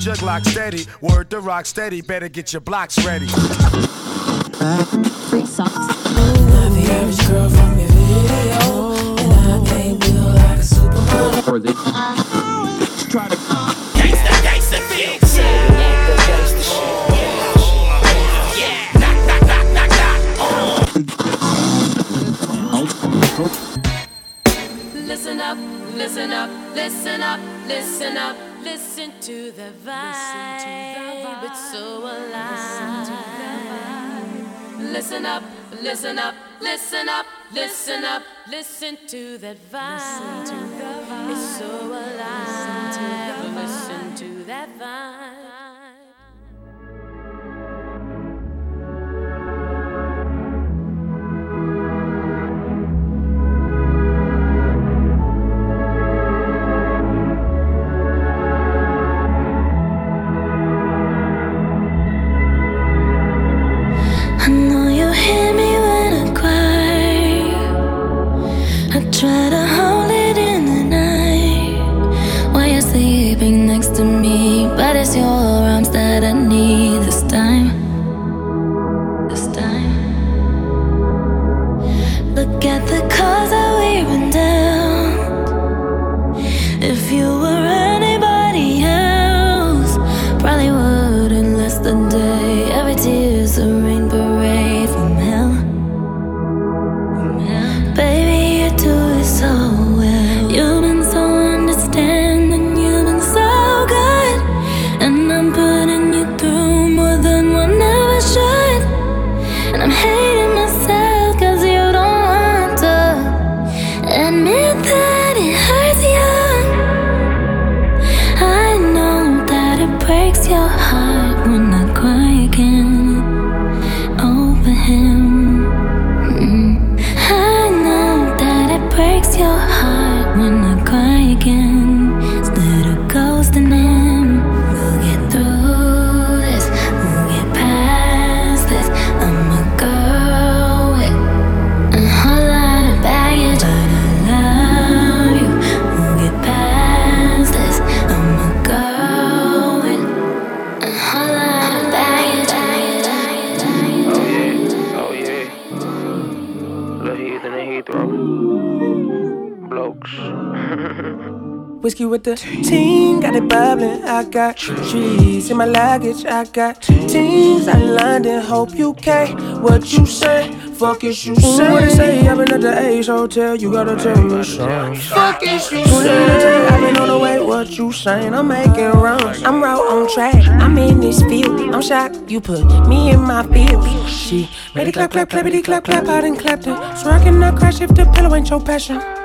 Star, old jug lock steady, word to rock steady, better get your blocks ready. Free socks. Not the average girl from your video, and I can't feel like a supermodel. Try to Listen up, listen up, listen up, listen up, listen to the vibe. It's so alive. Listen up, listen up, listen up, listen up, listen to that vibe. It's so alive. Listen to that vibe. With the team, got it bubbling. I got trees in my luggage. I got teams I London. Hope you care what you say. Fuck is you say? What it say? I've been at the Ace Hotel. You gotta tell me something. Fuck is you say? I've been on the way. What you saying? I'm making runs. I'm right on track. I'm in this field. I'm shocked you put me in my field. She ready clap clap clappity clap clap. I done clapped it. So I cannot crash if the pillow ain't your passion.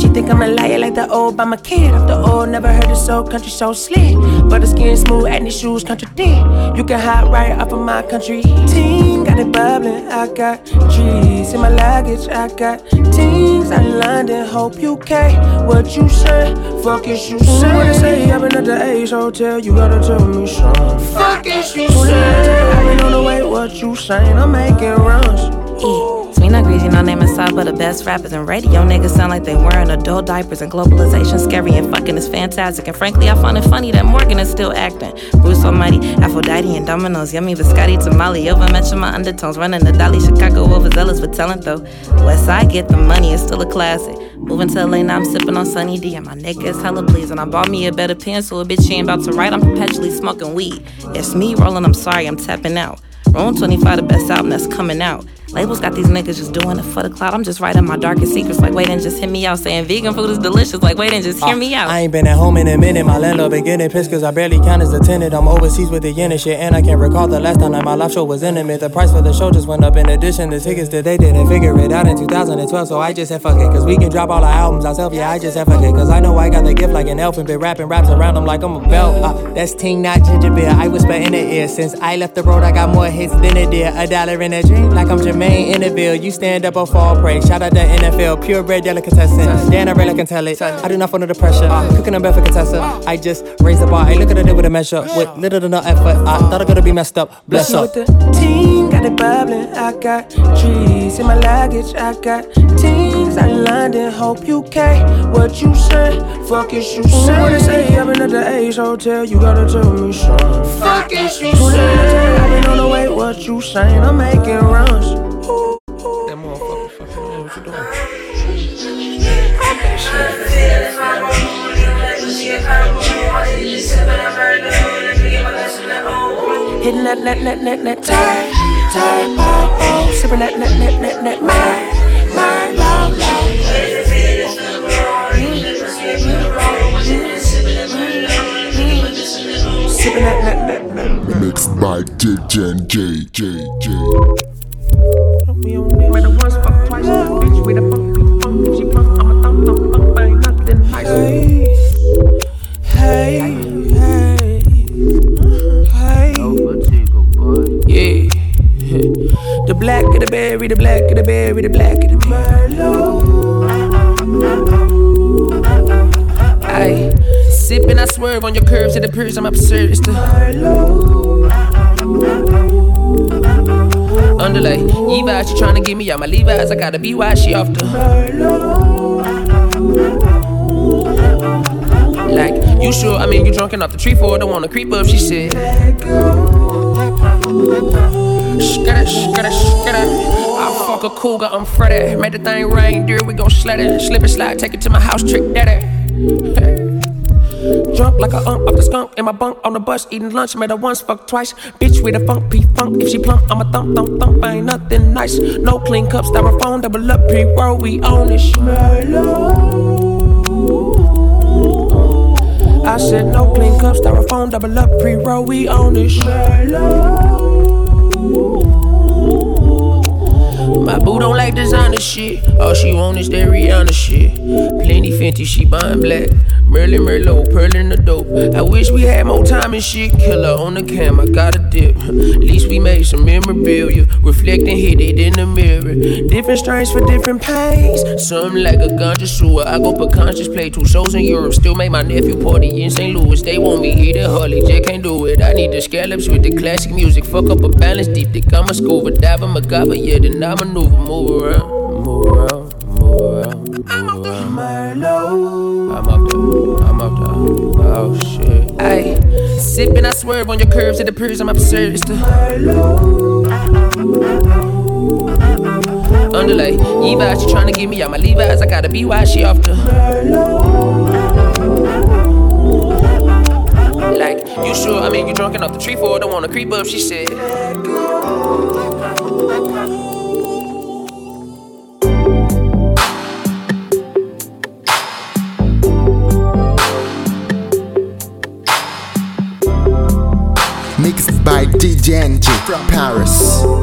She think I'm a liar like the old by my kid. After all, never heard it so country so slick. But the skin smooth and these shoes contradict. You can hide right off of my country. Team got it bubbling. I got trees in my luggage. I got teams I London. Hope you care what you say. Fuck is you say? What it say? I've been at the Ace Hotel. You gotta tell me something. Fuck is you say? I've been on the way. What you saying? I'm making runs. Yeah. Me not greasy, no name aside, but the best rappers and radio niggas sound like they wearing adult diapers and globalization scary and fucking is fantastic. And frankly, I find it funny that Morgan is still acting. Bruce Almighty, Aphrodite and Domino's, yummy biscotti tamale. Over mention my undertones, running the Dolly Chicago overzealous with talent though. West Side get the money, it's still a classic. Moving to LA now, I'm sipping on Sunny D, and my nigga is hella blazing. I bought me a better pen, so a bitch she ain't about to write. I'm perpetually smoking weed. It's me rolling, I'm sorry, I'm tapping out. Room 25, the best album that's coming out. Labels got these niggas just doing it for the cloud. I'm just writing my darkest secrets. Like, wait and just hit me out. Saying vegan food is delicious. Like, wait and just hear uh, me out. I ain't been at home in a minute. My landlord been getting pissed cause I barely count as a tenant. I'm overseas with the yen and shit. And I can't recall the last time that my live show was intimate. The price for the show just went up in addition. The tickets that they didn't figure it out in 2012. So I just said fuck it. Cause we can drop all our albums ourselves. Yeah, I just said fuck it. Cause I know I got the gift like an elf and been rapping raps around them like I'm a belt. Uh, that's Ting, not Ginger Beer. I whisper in the ear. Since I left the road, I got more hits than a deer. A dollar in a dream like I'm Jermaine in the bill. You stand up or fall prey. Shout out the NFL, purebred delicatessen. Dan, I really can tell it. I do not fall under pressure. Uh. Cooking a bed for Contessa. Uh. I just raise the bar. I look at it with a measure. With little to no effort. I uh. thought I could be messed up. Bless up. With the team, got it bubbling. I got trees in my luggage. I got teams I London. Hope you care what you say. Fuck is you say. What they say? I've been at the Ace Hotel. You gotta tell me something. Fuck is you say. I've been on the way. What you saying? I'm making runs. Hitting that net net net net tight, tight, oh, oh. Sipping that net net net net my, my, low, low. Sipping that net net net. Mixed by DJ J J J. We the black of the berry, the black of the Merlot. I sipping, I swerve on your curves, it appears I'm absurd. It's the Merlot. Underlay, Levi's, she trying to get me out my Levi's. I gotta be why she off the Like, you sure? I mean, you drunk off the tree for. Don't wanna creep up, she said. Skitter, skitter, skitter. Fuck a cougar, I'm Freddy. Made the thing rain, dear, we gon' sled it. Slip and slide, take it to my house, trick daddy. Drunk like a ump off the skunk in my bunk on the bus, eating lunch. Made her once, fuck twice. Bitch with a funk, P funk. If she plump, I'ma thump, thump, thump. ain't nothing nice. No clean cups, styrofoam, double up, pre roll, we own it. I said no clean cups, styrofoam, double up, pre roll, we own it. My boo don't like designer shit. All she want is that Rihanna shit. Plenty Fenty, she buying black. Merlin Merlot, pearl in the dope. I wish we had more time and shit. Killer on the cam, I got a dip. At least we made some memorabilia. Reflecting, hit it in the mirror. Different strains for different pains. Some like a ganja sewer. I go put conscious play two shows in Europe. Still make my nephew party in St. Louis. They want me eat it, Harley. J can't do it. I need the scallops with the classic music. Fuck up a balance deep. Think I'm a scuba diver, MacGyver. Yeah, then I maneuver, move around, move around, move around, move around. I'm up there, I'm up there. Oh shit. Ayy, sipping, I swerve on your curves, it appears I'm absurd. It's the underlay. Levi's, she trying to get me out my Levi's. I gotta be why she off the. Like, you sure? I mean, you drunk off the tree for. Don't wanna creep up, she said. From Paris.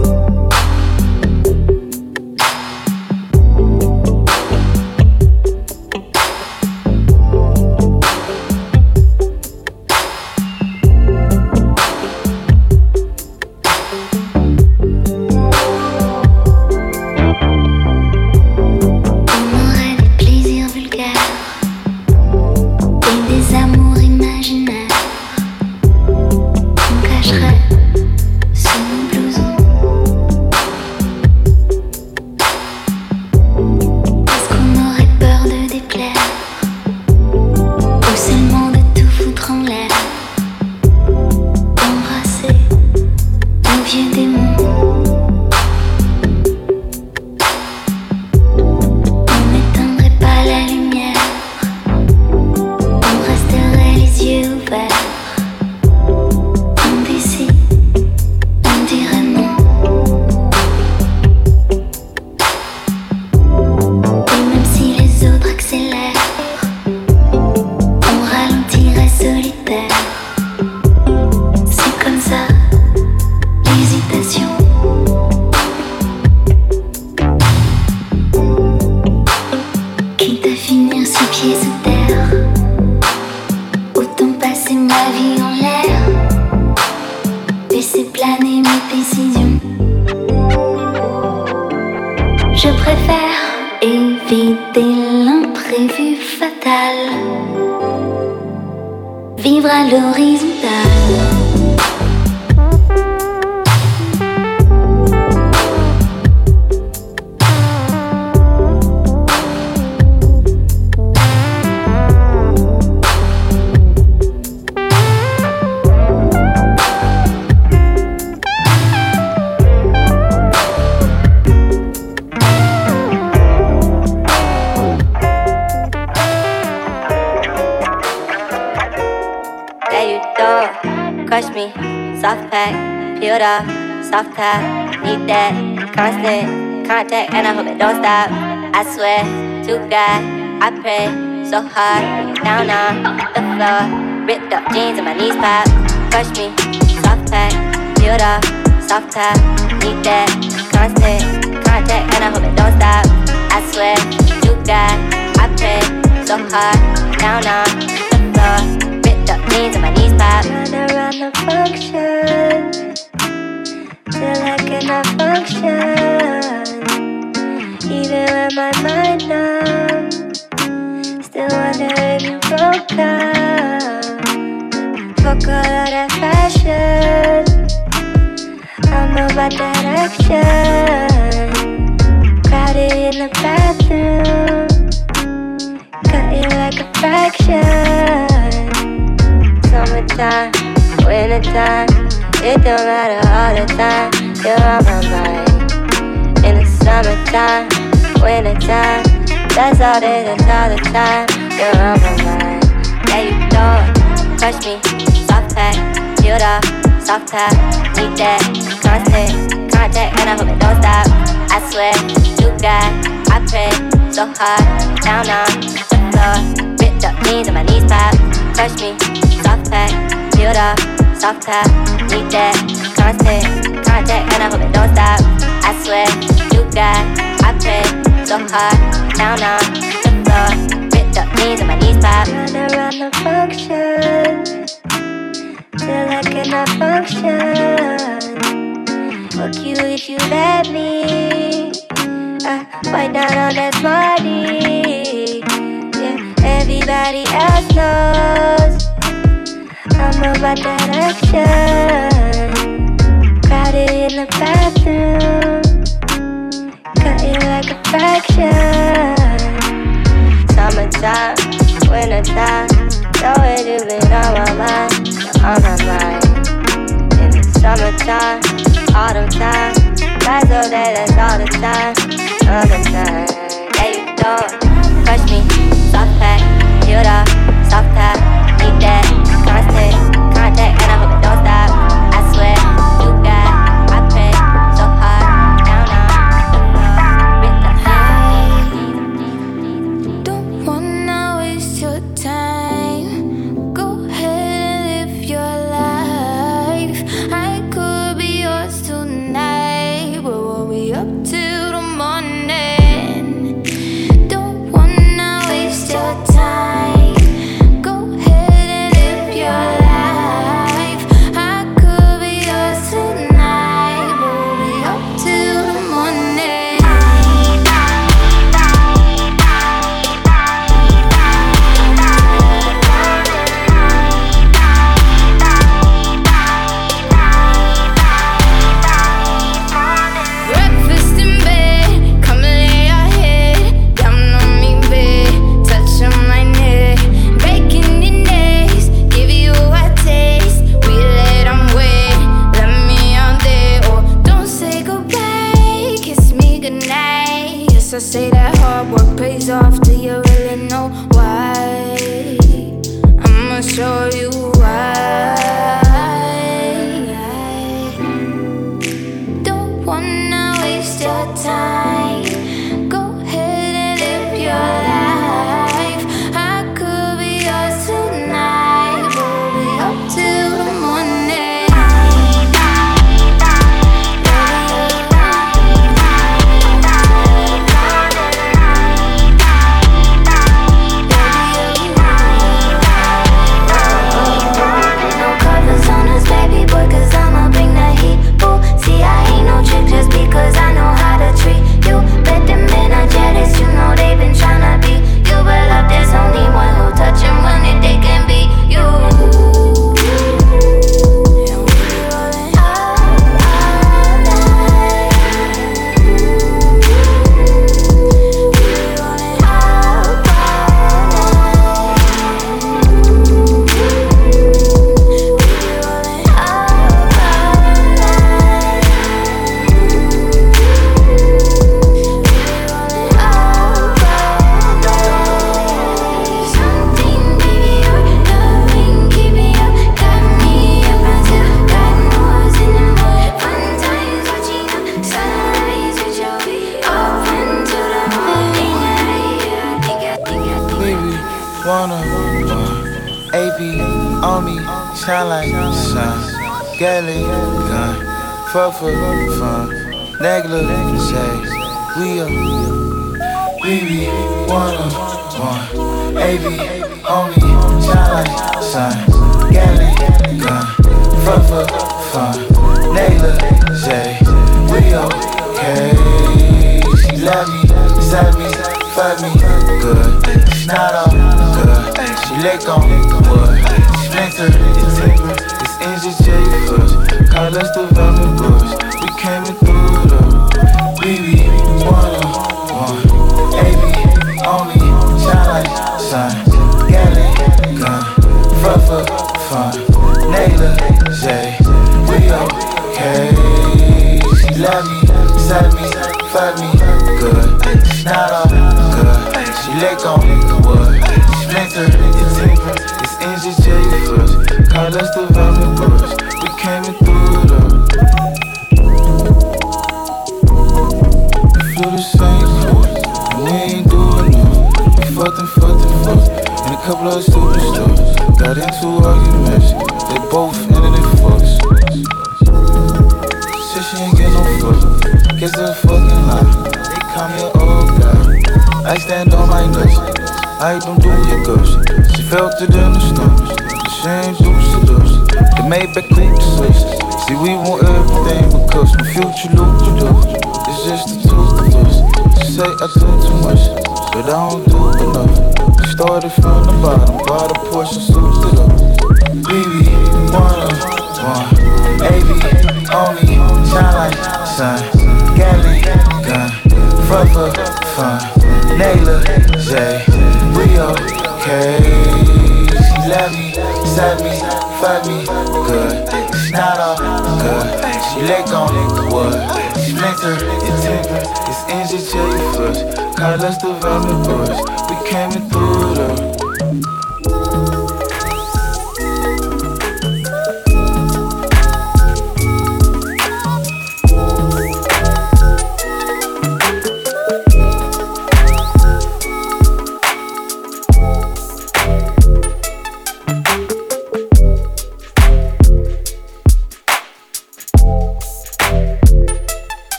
God, I pray so hard. Down on the floor, ripped up jeans and my knees pop. Crush me, soft pack, peeled off, soft top. Need that constant contact, and I hope it don't stop. I swear to God, I pray so hard. Down on the floor, ripped up jeans and my knees pop. Run around the function till I cannot function. Even when my mind numb, That action. Crowded in the bathroom, cutting like a fraction. Summertime, wintertime. It don't matter all the time, you're on my mind. In the summertime, wintertime, that's all day, that's all the time, you're on my mind. Yeah, you don't touch me, soft pack, peeled off, soft top, need that constant contact, and I hope it don't stop. I swear to God, I pray so hard, down on the floor, ripped up jeans and my knees pop. Touch me, soft pack, peeled off soft top, need that constant contact, and I hope it don't stop. I swear to God, I pray so hard, down on the floor, ripped up knees and my knees pop. Run around the function till I cannot function. Fuck you if you let me. I fight down on that smarty. Yeah, everybody else knows. I'm about that action. Crowded in the bathroom, cutting like a fraction. Summertime, wintertime, know it you've been on my mind, on my mind. In the summertime, autumn time, that's all day, that's all the time, all the time. Yeah, you don't push me, soft pack, peeled off, soft top,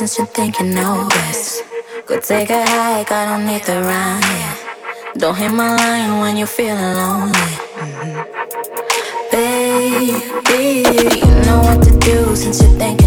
since you think you know this. Go take a hike, I don't need the rhyme. Don't hit my line when you're feeling lonely. Mm -hmm. Baby, you know what to do since you think.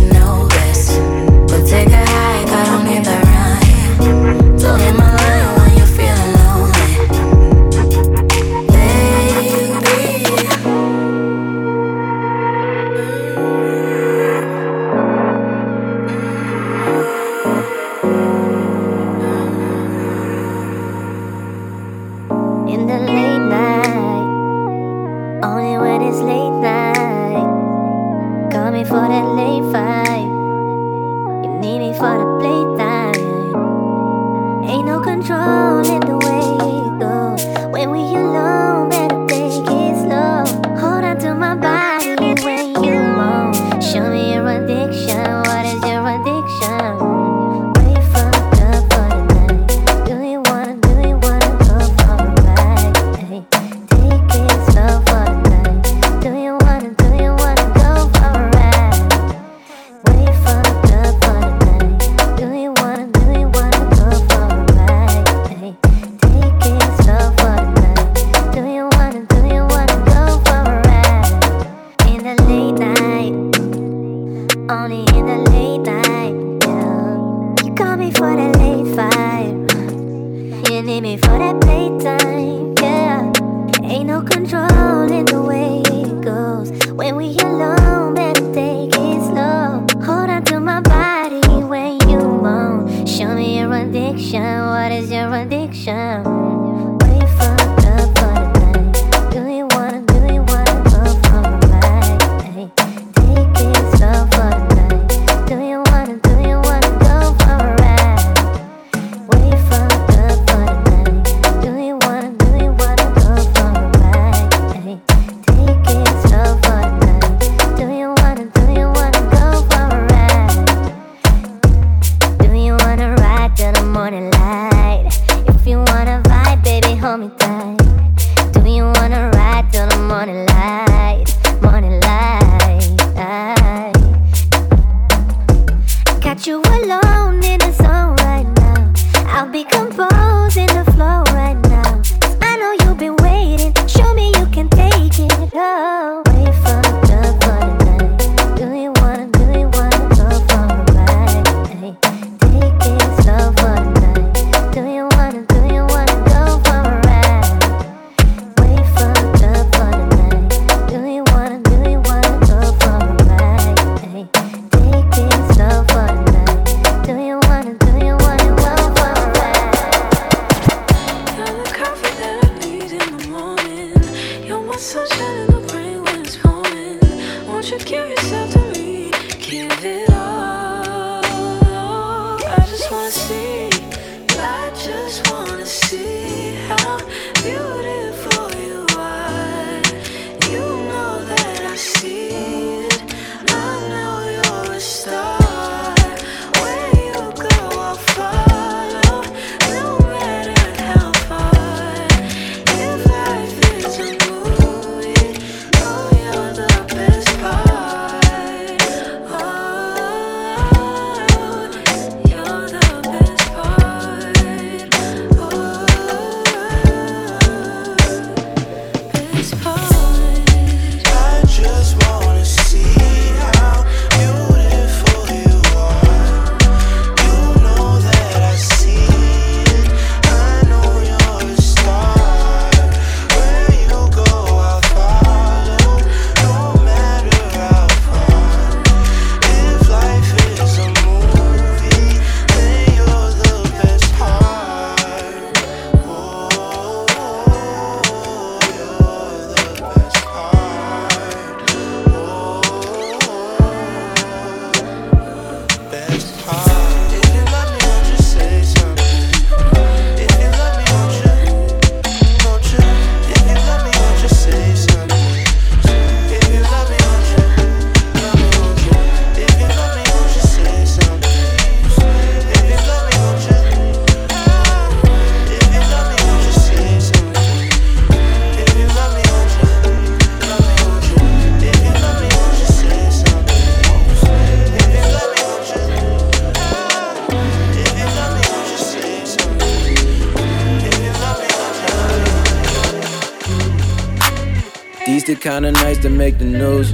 These the kind of nice to make the news.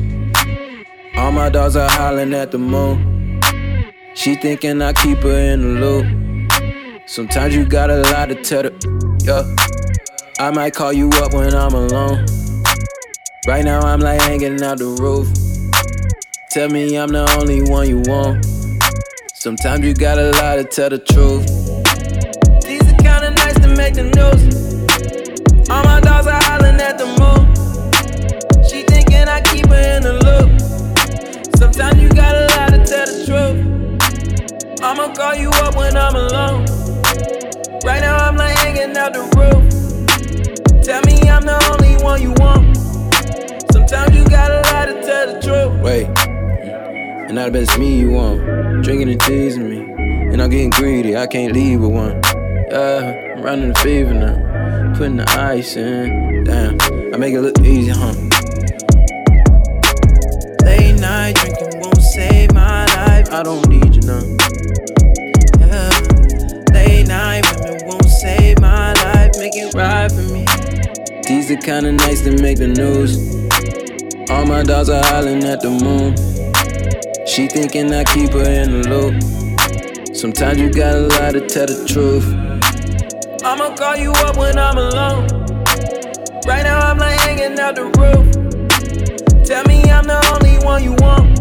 All my dogs are hollering at the moon. She thinking I keep her in the loop. Sometimes you got a lot to tell her, yeah. I might call you up when I'm alone. Right now I'm like hanging out the roof. Tell me I'm the only one you want. Sometimes you got a lot to tell the truth. Tell me I'm the only one you want. Sometimes you got a lot to tell the truth. Wait, and I bet it's me you want. Drinking and teasing me. And I'm getting greedy, I can't leave with one. Yeah, I'm running the fever now. Putting the ice in. Damn, I make it look easy, huh? Late night drinking won't save my life. I don't need you now. Yeah. Late night women won't save my life. Make it right for me. These the kind of nights that make the news. All my dogs are hollering at the moon. She thinking I keep her in the loop. Sometimes you gotta lie to tell the truth. I'ma call you up when I'm alone. Right now I'm like hanging out the roof. Tell me I'm the only one you want.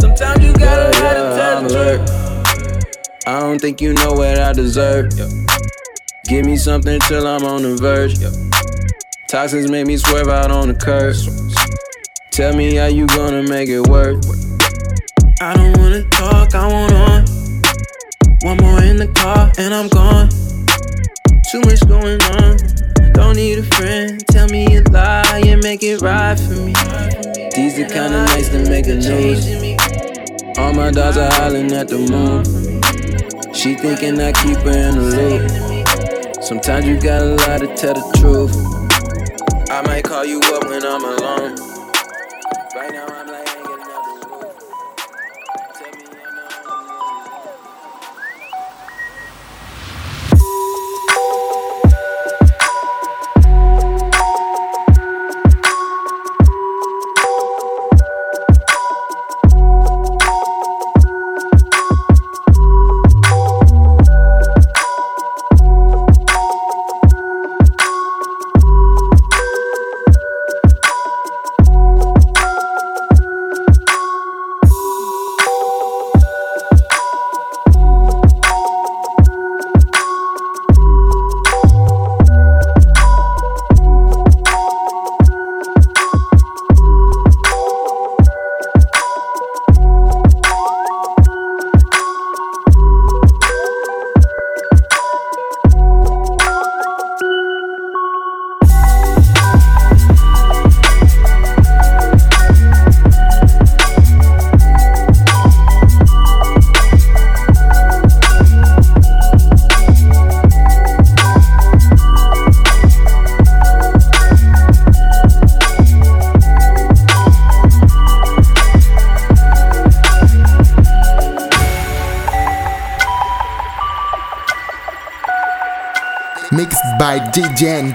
Sometimes you got a lot to tell the truth. I don't think you know what I deserve. Give me something till I'm on the verge. Toxins make me swerve out on the curb. Tell me how you gonna make it work. I don't wanna talk, I want on. One more in the car and I'm gone. Too much going on. Don't need a friend. Tell me a lie and make it right for me. These the kind of nights that make a news. All my dogs are hollering at the moon. She thinking I keep her in the loop. Sometimes you gotta lie to tell the truth. I might call you up when I'm alone.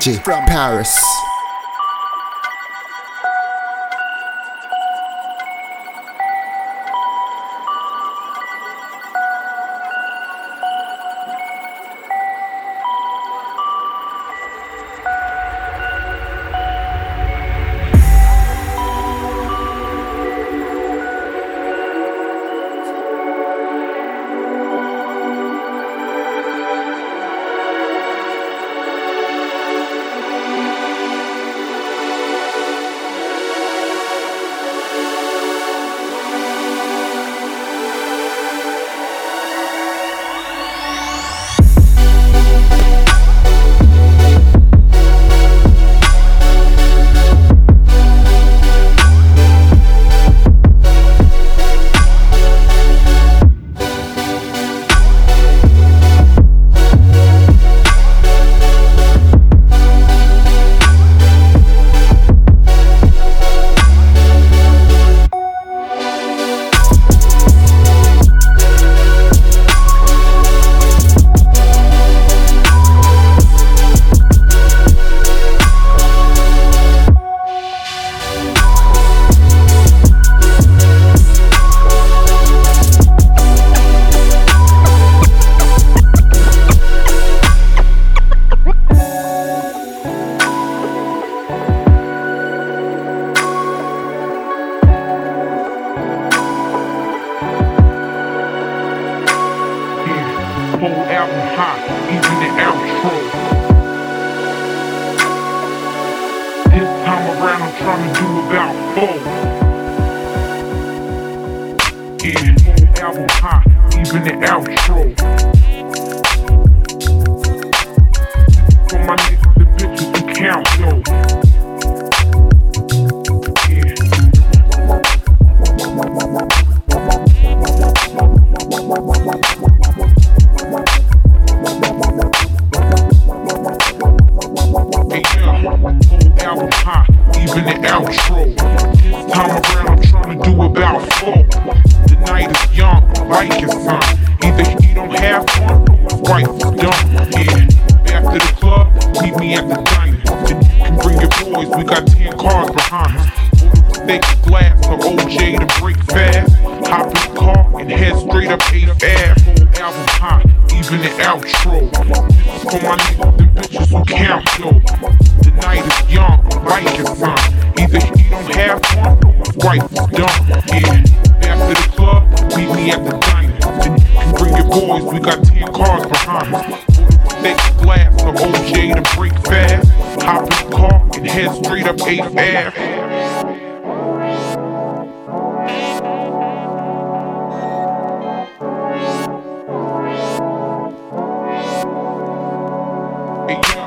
DJ from Paris. Hey,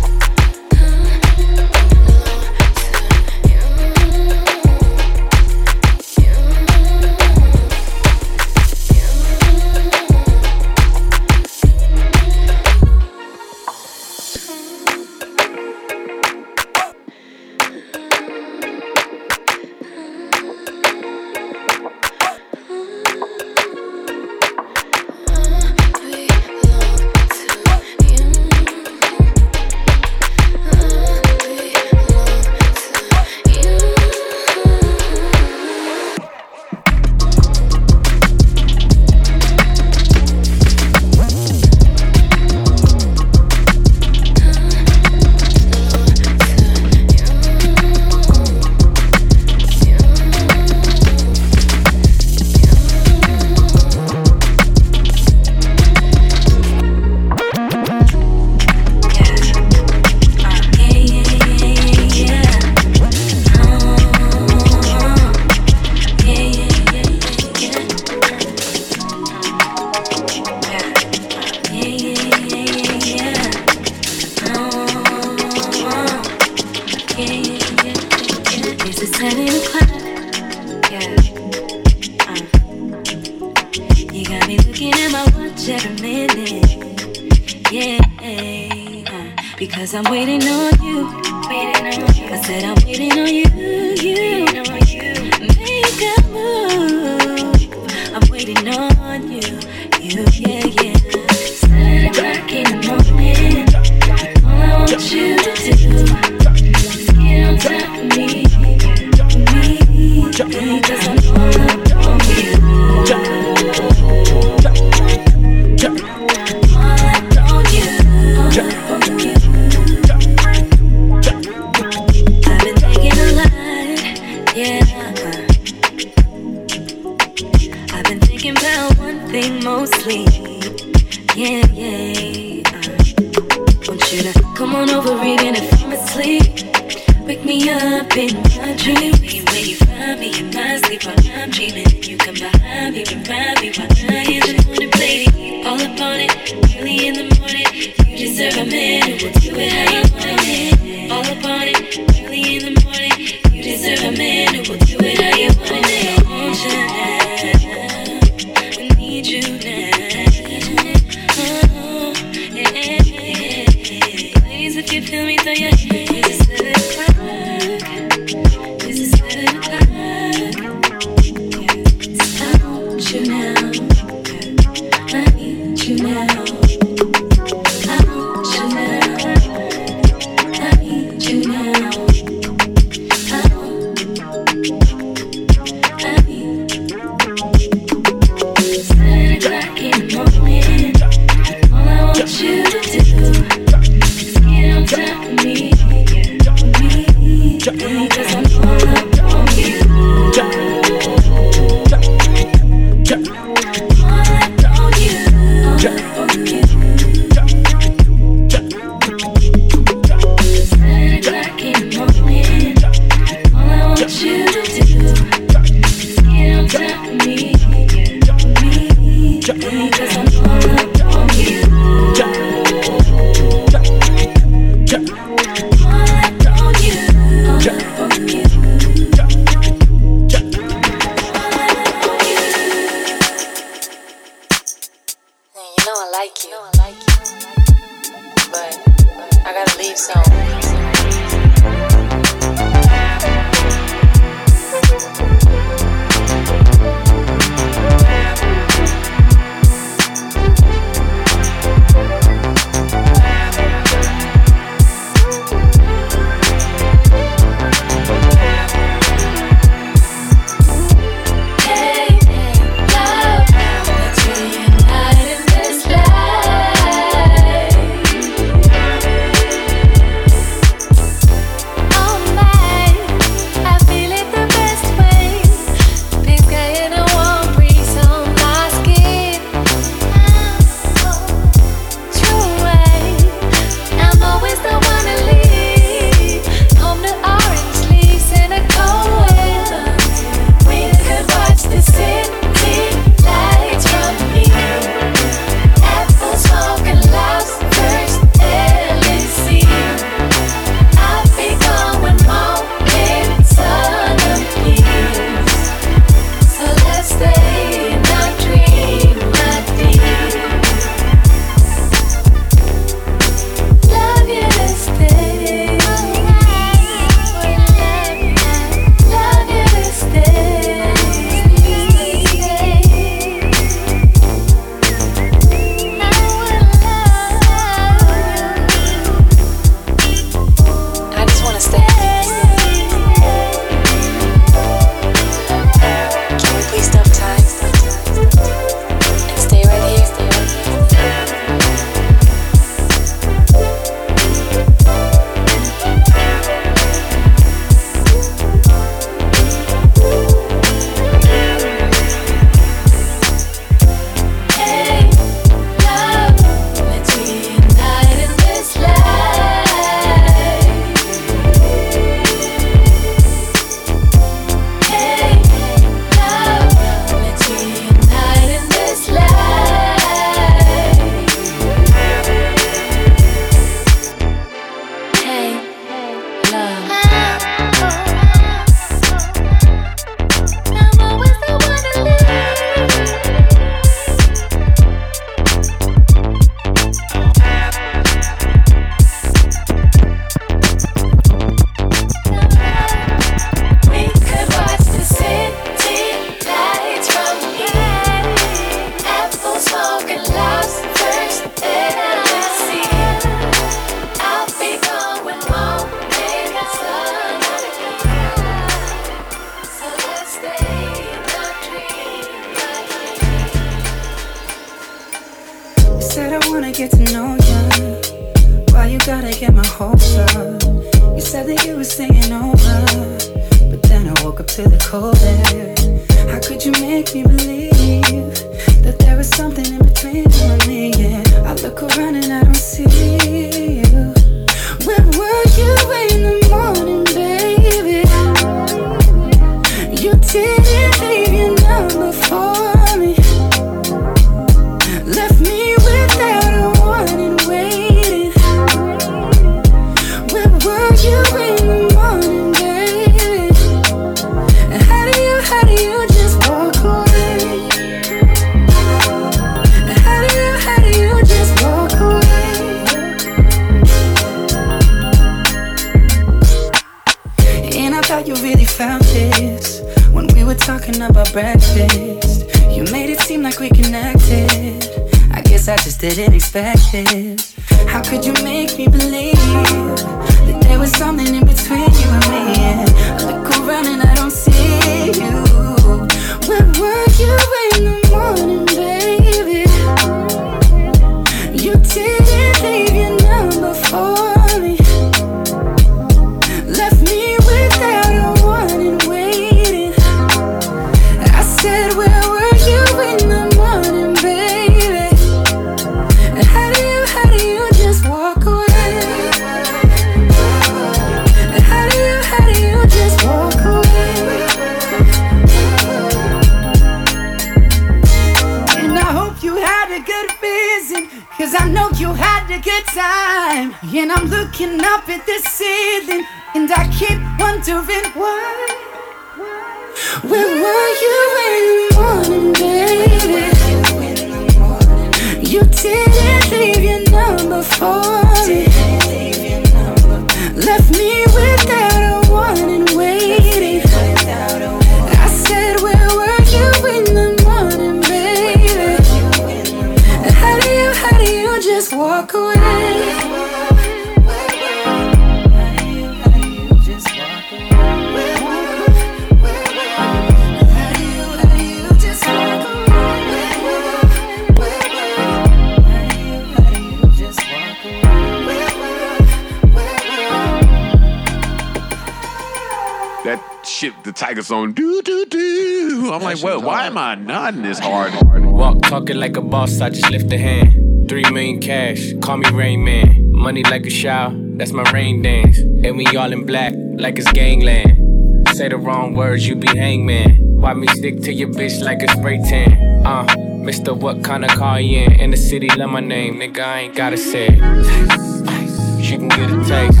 Tiger song, do do do. I'm like, well, why am I nodding this hard? Walk talking like a boss, I just lift a hand. Three million cash, call me Rain Man. Money like a shower, that's my rain dance. And we all in black, like it's gangland. Say the wrong words, you be hangman. Why me stick to your bitch like a spray tan? Uh, Mister, what kind of car you in? In the city, love my name, nigga, I ain't gotta say it. She can get a taste.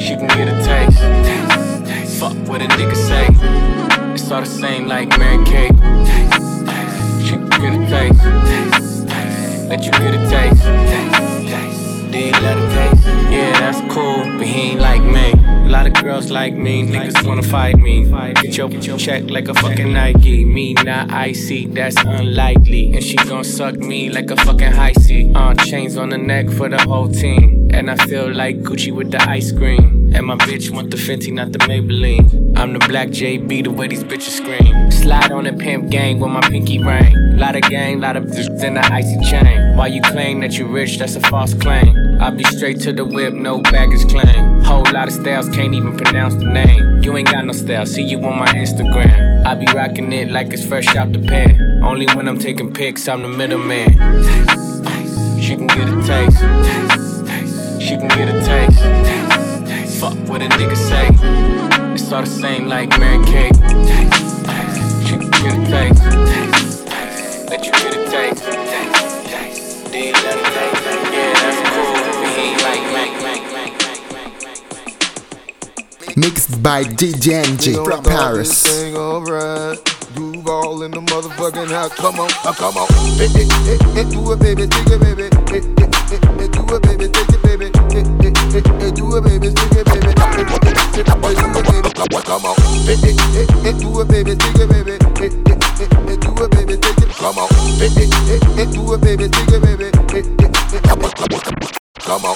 She can get a taste. Fuck what a nigga say. It's all the same like Mary Kate. She get a taste. Let you get a taste. Did you let her taste? Yeah, that's cool, but he ain't like me. A lot of girls like me, niggas wanna fight me. Get your, get your check like a fucking Nike. Me not icy, that's unlikely. And she gon' suck me like a fucking high C. Uh, chains on the neck for the whole team. And I feel like Gucci with the ice cream. And my bitch want the Fenty, not the Maybelline. I'm the black JB, the way these bitches scream. Slide on the pimp gang with my pinky ring. Lot of gang, lot of bitches in the icy chain. Why you claim that you rich, that's a false claim. I be straight to the whip, no baggage claim. Whole lot of styles, can't even pronounce the name. You ain't got no style, see you on my Instagram. I be rocking it like it's fresh out the pan. Only when I'm taking pics, I'm the middleman. She can get a taste. She can get a taste. Fuck what a nigga say. It's all the same like Mary Kate. She can get a taste. Let you get a taste. Did you let her taste? Yeah, that's cool. But ain't like me. Mixed by DJ NG from Paris. Thing alright. Duval in the motherfucking house. Come on, come on. Hey, hey, hey, hey, do it, baby, take it, baby. Hey, hey, hey, hey, do it, baby, take it, baby. Do it, baby, take it, baby. Come on. Do it, baby, take it, baby. Hey, hey, do it, baby, take it. Come on. Do it, baby, take it, baby. Come on.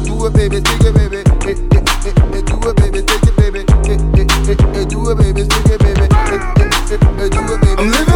Do it, baby, take it, baby. Do it, baby, take it, baby. Do it, baby, take it, baby. Hey, hey, hey, hey, it, baby. I'm living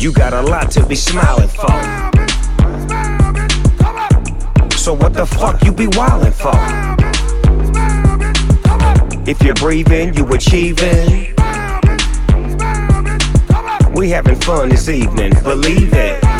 You got a lot to be smiling for. So what the fuck you be wildin' for? If you're breathing, you achieving. We having fun this evening, believe it.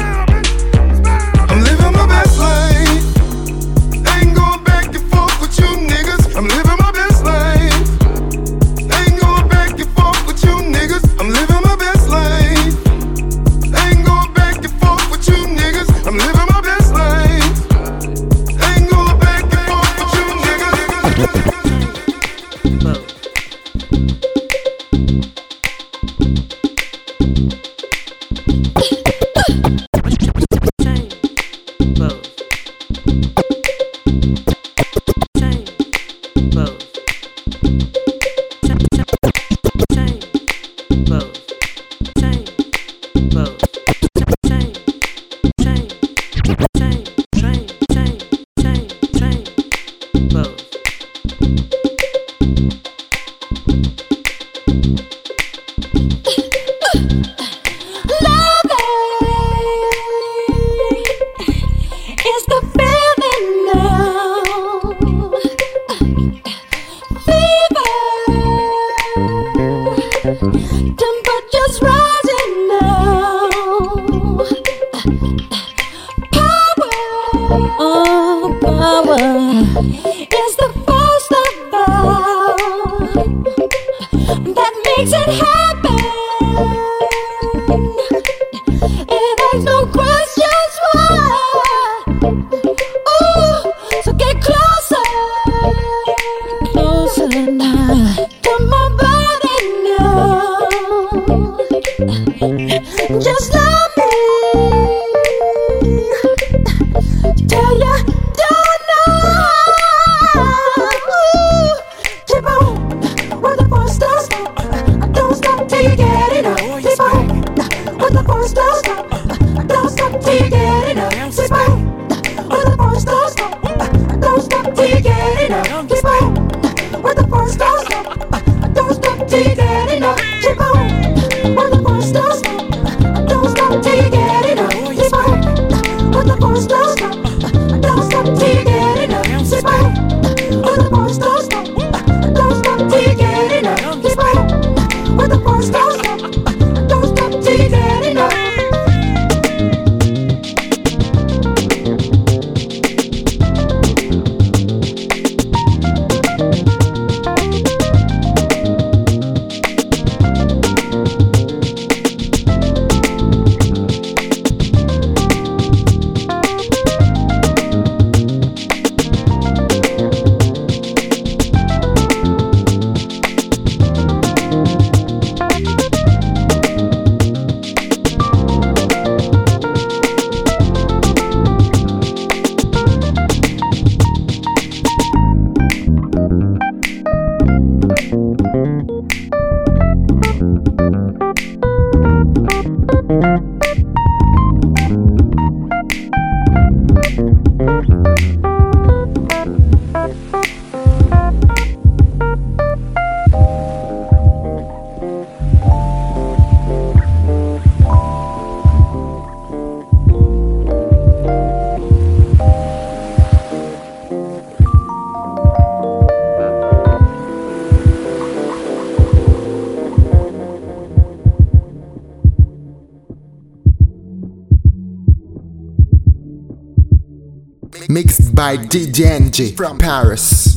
by DDNG from Paris.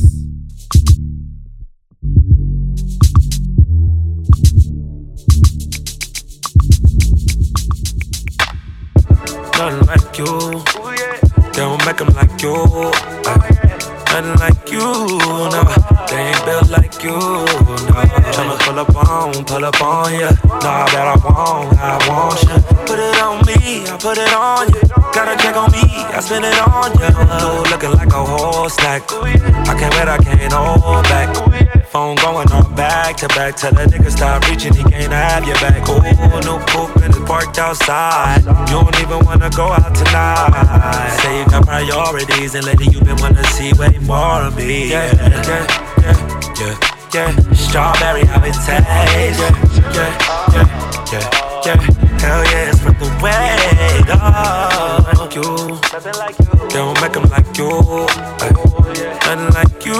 To back. Tell that nigga stop reaching, he can't have your back. Ooh, new coupe and it's parked outside. You don't even wanna go out tonight. Say you got priorities, and lately you been wanna see way more of me. Yeah, yeah, yeah, yeah yeah. Strawberry, how it tastes, yeah, yeah, yeah, yeah, yeah. Hell yeah, it's from the way, dog. Oh. You, don't make them like you. Nothing like you,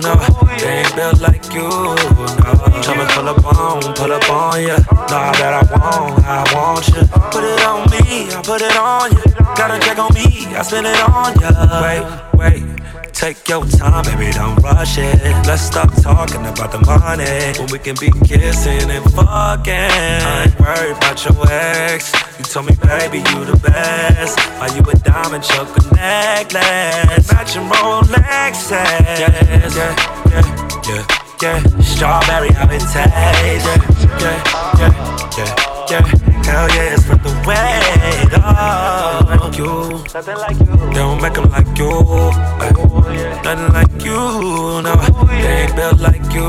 no. They ain't built like you, no. Tryna pull up on, pull up on ya. Nah, that I want, I want you. Put it on me, I put it on you. Got a check on me, I spend it on ya. Wait, wait. Take your time, baby, don't rush it. Let's stop talking about the money when we can be kissing and fucking. I ain't worried about your ex. Told me, baby, you the best. Are you a diamond choker necklace? Matching Rolexes. Yeah, yeah, yeah, yeah, yeah. Strawberry, how it tastes. Yeah, yeah, yeah, yeah yeah. Hell yeah, it's from the way, dog. Oh. Like you, nothing like you. They don't make them like you. Ay. Nothing like you, no. They ain't built like you,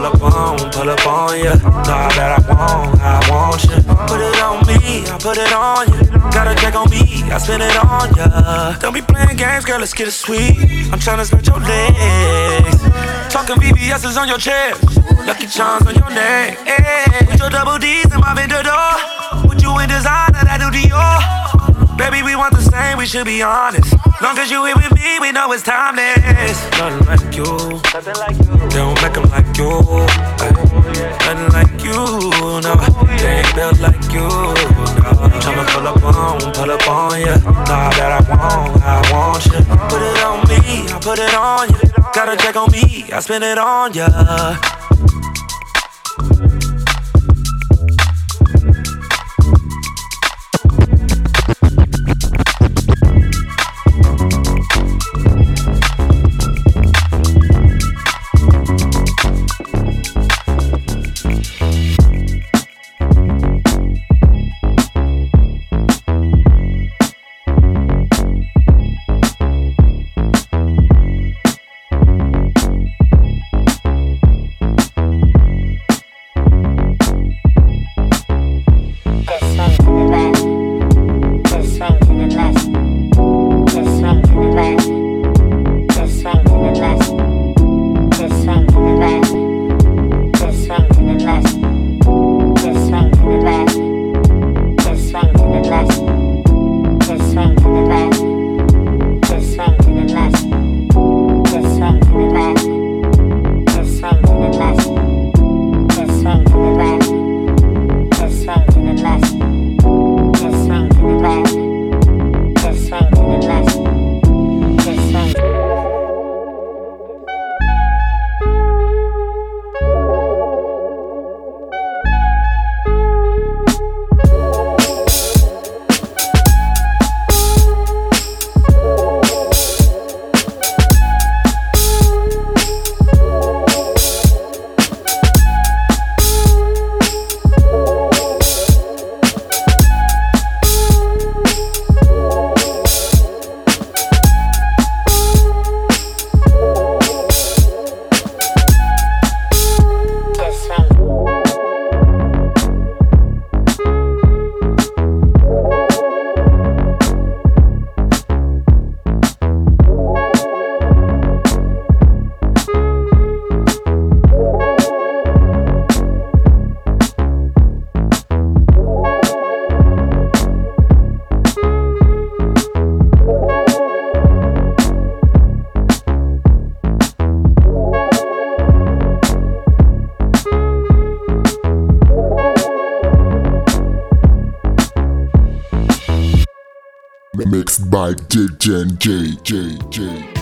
pull up on, pull up on ya. Know that I want, I want you. Put it on me, I put it on you. Got a check on me, I spend it on ya. Don't be playing games, girl, let's get it sweet. I'm tryna spread your legs. Talking VVS's on your chest. Lucky charms on your neck. Hey, with your double D's in my vendor door. Put you in designer, that do Dior. Baby, we want the same, we should be honest. Long as you here with me, we know it's timeless. Nothing like you. Nothing like you. They don't make them like you. Nothing like you, no. They ain't built like you, no. Tryna pull up on, pull up on ya. Nah, that I want, I want you. Put it on me, I put it on you. Got a check on me, I spend it on ya. By DJ J J J.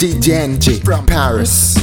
DJNG from Paris.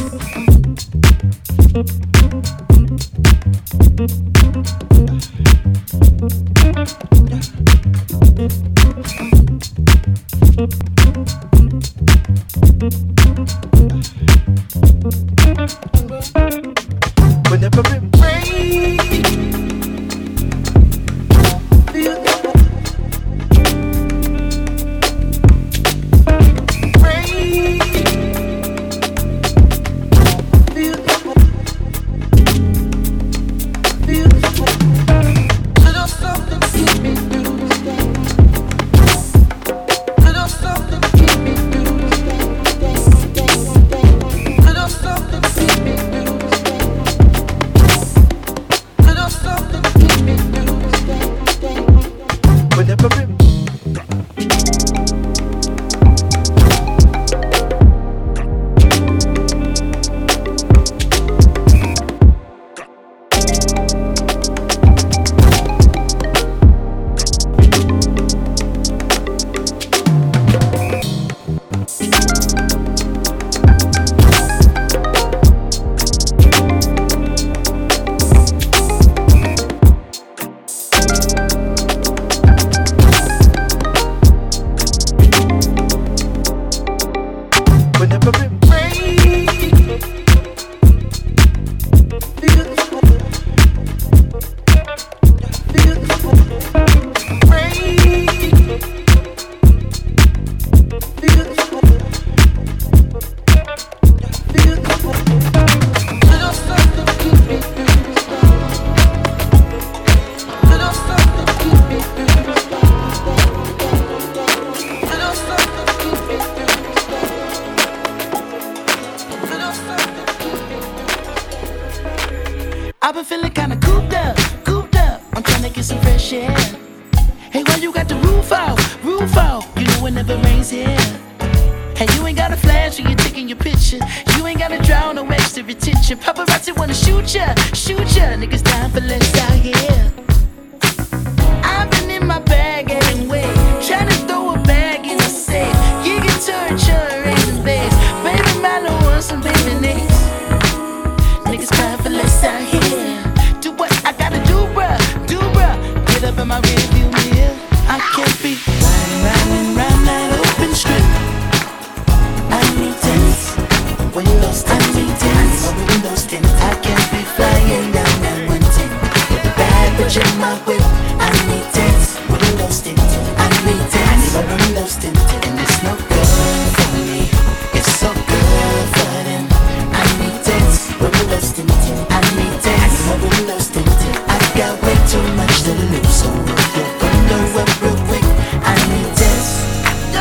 I need tennis. Windows tint. I can't be flying down that one ten with a bad bitch in my whip. I need tennis. Windows tint. I need tennis. Windows tint. And it's no good for me. It's so good for them. I need tennis. Windows tint. I need tennis. Windows tint. I got way too much to lose, so roll your window up real quick. I need tennis.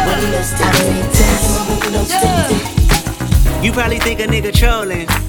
Windows tint. I need tennis. Windows tint. You probably think a nigga trolling.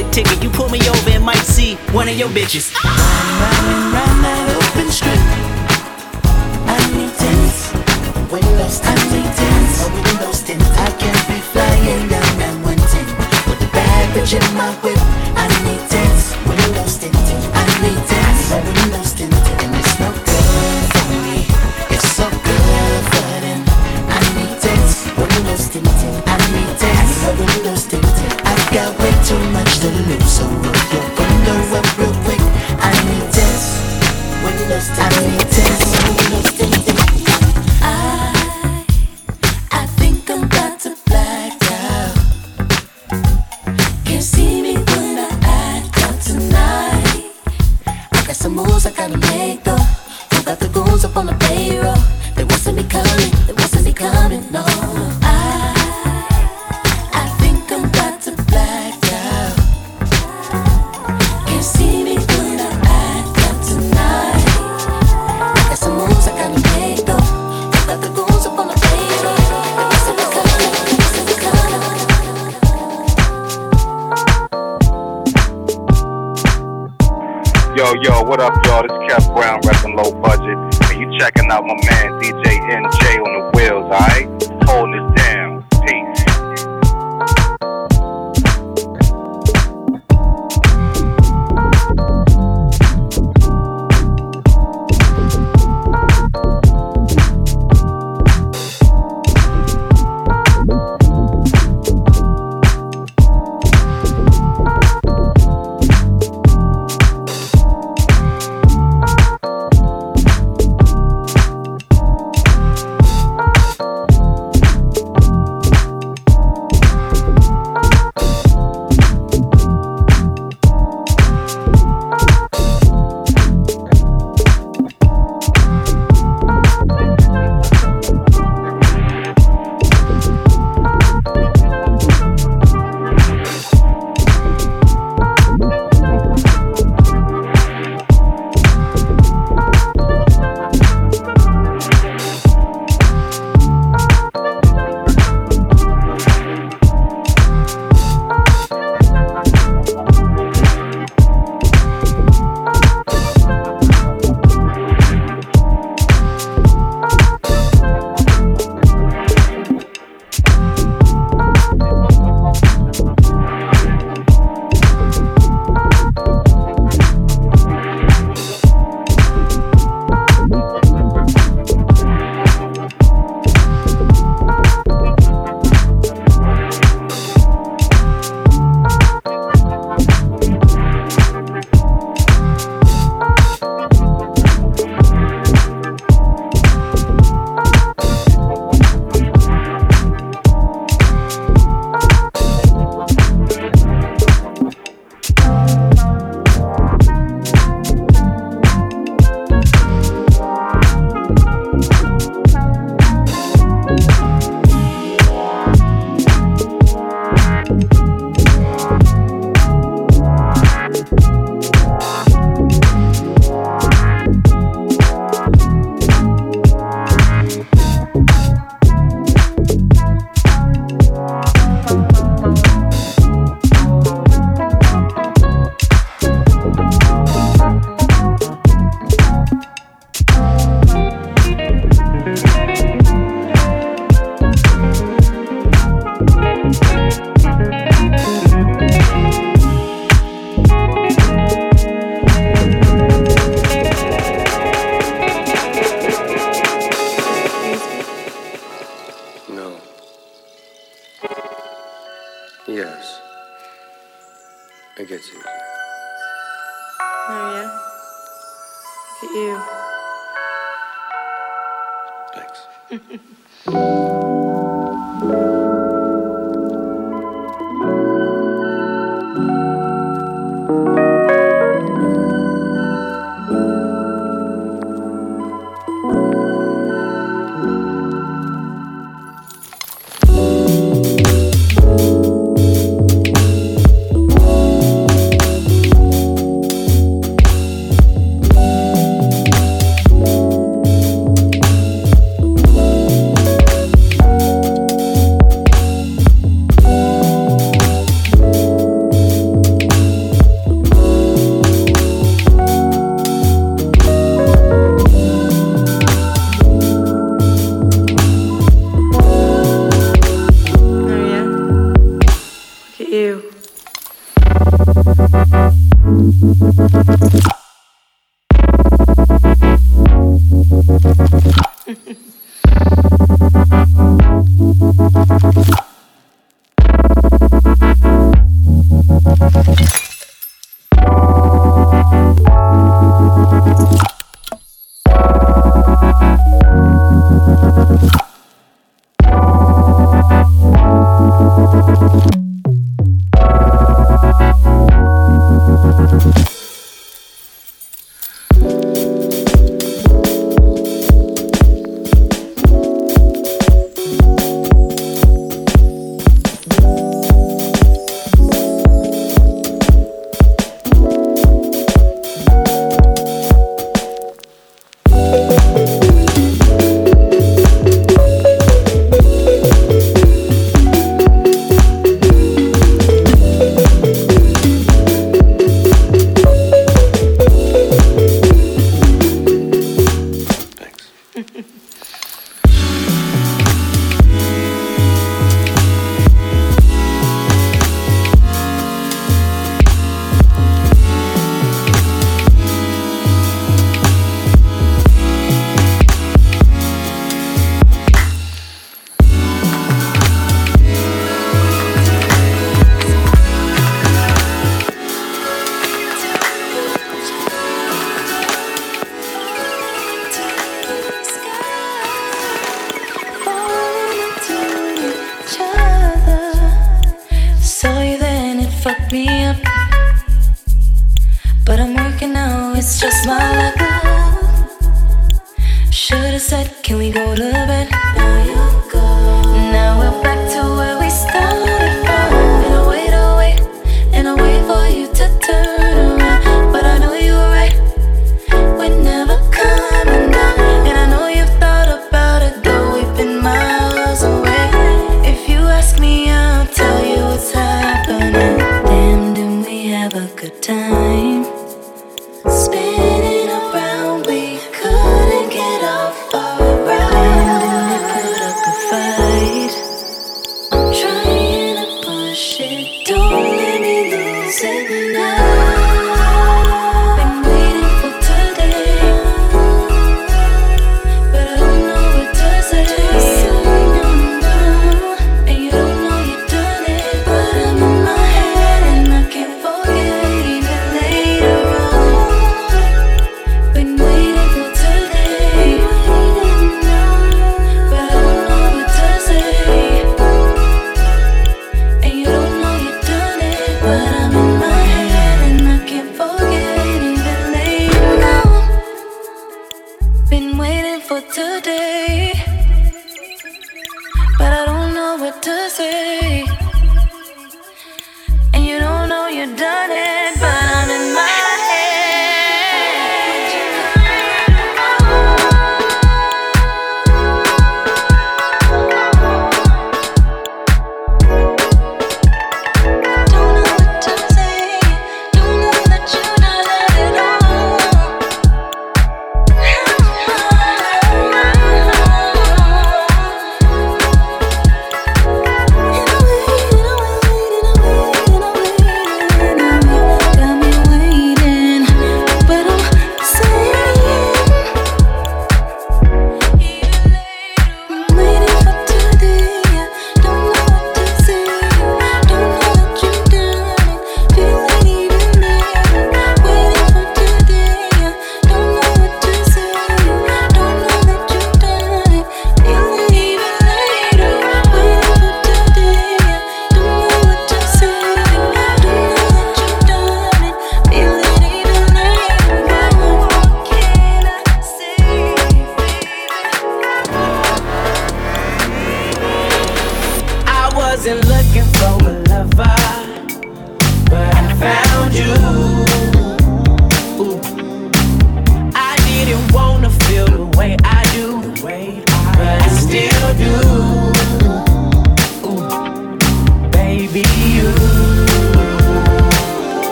it ticket. You pull me over and might see one of your bitches. Round that open strip. I need tennis. Windows tint. I need tennis. Windows tint. I can't be flying down that one ten with a bad bitch in my whip. you. Thank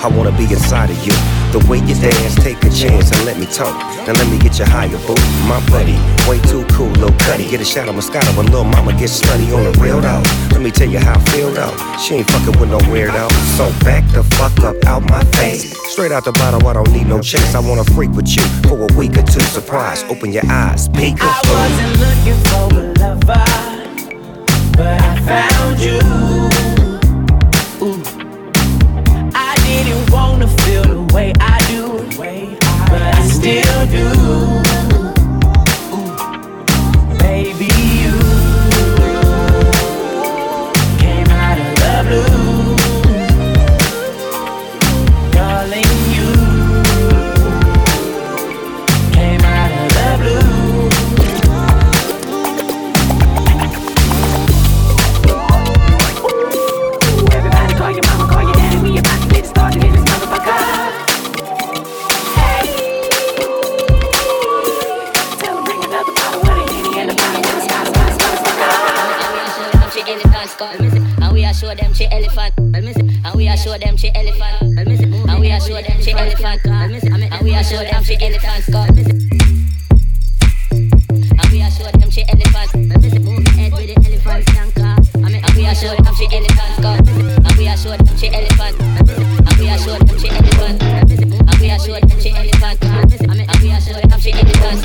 I wanna be inside of you. The way you dance, take a chance and let me talk. Now let me get you higher, boo. My buddy, way too cool, Lil Cuddy. Get a shot of Moscato when little Mama gets slutty on the real though. Let me tell you how I feel though. She ain't fucking with no weirdo. So back the fuck up out my face. Straight out the bottle, I don't need no chase. I wanna freak with you for a week or two. Surprise, open your eyes, peek I wasn't looking for a lover, but I found you. Show them she elephant. And we are show them she elephant. And we are show them she elephant. And we are show them she elephant. Move head with the elephant skanker. And we are show them she elephant. And we are show them she elephant. And we are show them she elephant. And we are show them she elephant. And we are show them she elephant.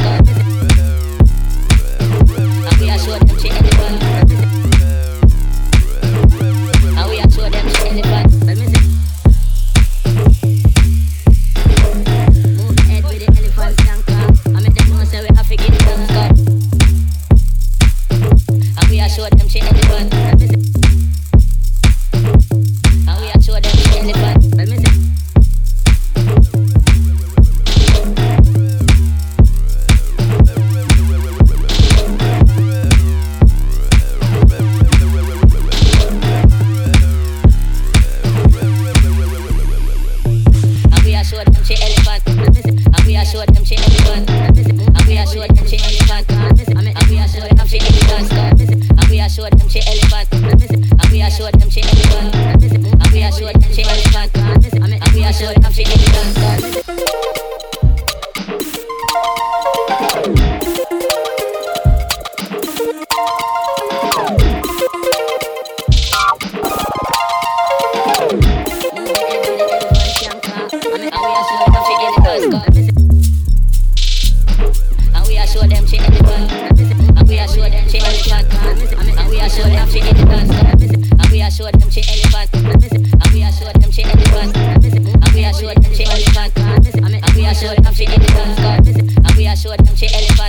And we are show them she elephant.